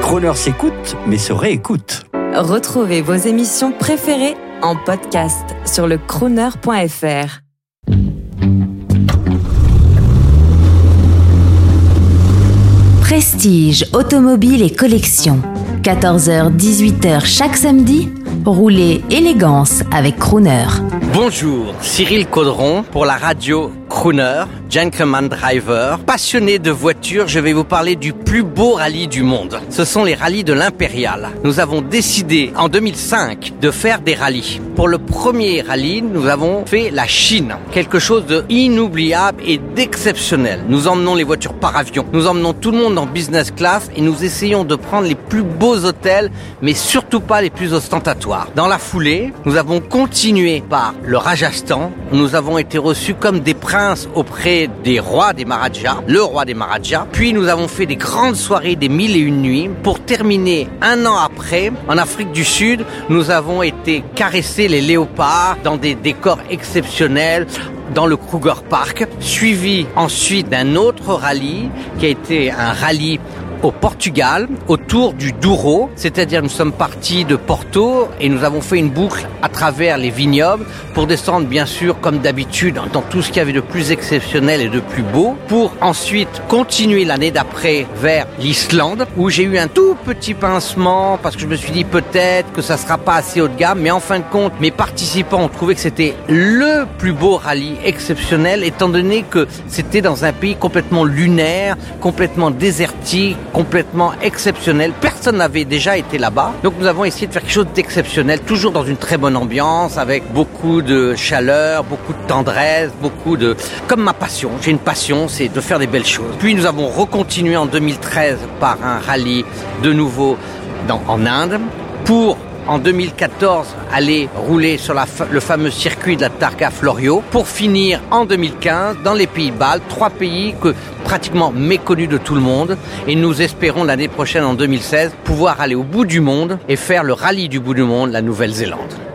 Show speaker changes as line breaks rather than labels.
Croner s'écoute, mais se réécoute.
Retrouvez vos émissions préférées en podcast sur le crooner.fr.
Prestige, automobile et collection. 14h-18h chaque samedi. Roulez élégance avec Crooner.
Bonjour, Cyril Caudron pour la radio Crooner, gentleman driver, passionné de voitures, je vais vous parler du plus beau rallye du monde. Ce sont les rallyes de l'Impérial. Nous avons décidé en 2005 de faire des rallyes. Pour le premier rallye, nous avons fait la Chine, quelque chose de inoubliable et d'exceptionnel. Nous emmenons les voitures par avion, nous emmenons tout le monde en business class et nous essayons de prendre les plus beaux hôtels, mais surtout pas les plus ostentatoires. Dans la foulée, nous avons continué par le Rajasthan. Nous avons été reçus comme des princes auprès des rois des Maharajas, le roi des Maharajas. Puis nous avons fait des grandes soirées des mille et une nuits pour terminer un an après, en Afrique du Sud, nous avons été caresser les léopards dans des décors exceptionnels dans le Kruger Park, suivi ensuite d'un autre rallye qui a été un rallye au Portugal, autour du Douro, c'est-à-dire nous sommes partis de Porto et nous avons fait une boucle à travers les vignobles pour descendre bien sûr comme d'habitude dans tout ce qu'il y avait de plus exceptionnel et de plus beau, pour ensuite continuer l'année d'après vers l'Islande où j'ai eu un tout petit pincement parce que je me suis dit peut-être que ça sera pas assez haut de gamme, mais en fin de compte mes participants ont trouvé que c'était le plus beau rallye exceptionnel étant donné que c'était dans un pays complètement lunaire, complètement désertique, complètement exceptionnel. Personne n'avait déjà été là-bas. Donc nous avons essayé de faire quelque chose d'exceptionnel, toujours dans une très bonne ambiance, avec beaucoup de chaleur, beaucoup de tendresse, beaucoup de... Comme ma passion, j'ai une passion, c'est de faire des belles choses. Puis nous avons recontinué en 2013 par un rallye de nouveau en Inde pour en 2014 aller rouler sur le fameux circuit de la Targa Florio pour finir en 2015 dans les pays baltes, trois pays que pratiquement méconnus de tout le monde et nous espérons l'année prochaine en 2016 pouvoir aller au bout du monde et faire le rallye du bout du monde, la Nouvelle-Zélande.